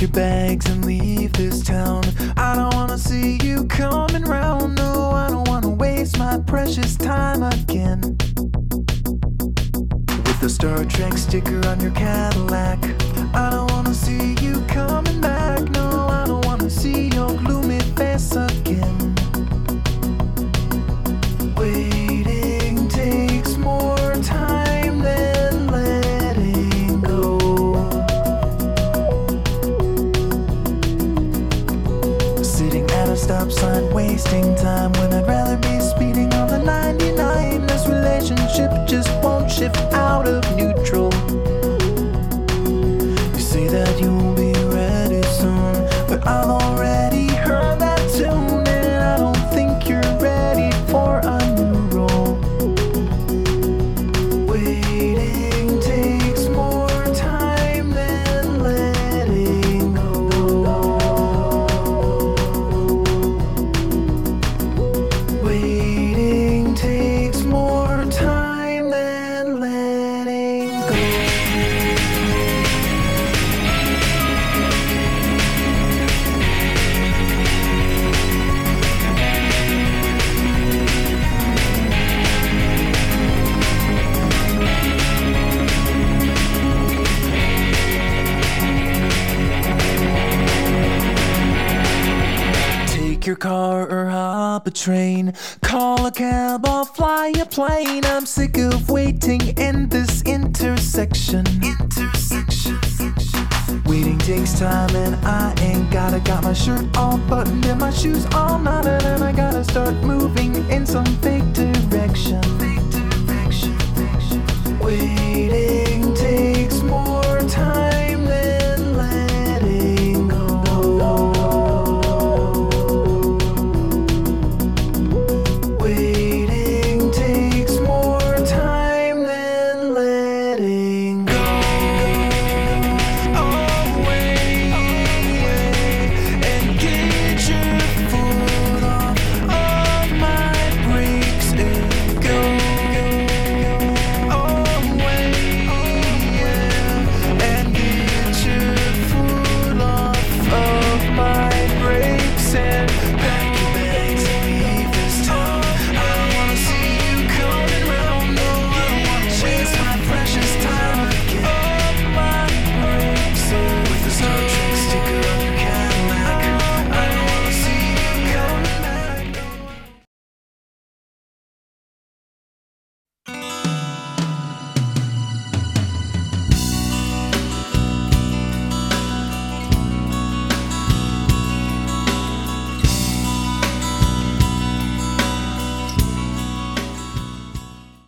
Your bags and leave this town. I don't wanna see you coming round. No, I don't wanna waste my precious time again. With the Star Trek sticker on your Cadillac. I don't wanna see you coming back. No, I don't wanna see your gloomy stop sign, wasting time when I'd rather be speeding on the 99. This relationship just your car or hop a train. Call a cab or fly a plane. I'm sick of waiting in this intersection. Intersection. Waiting takes time and I ain't gotta got my shirt all buttoned and my shoes all knotted and I gotta start moving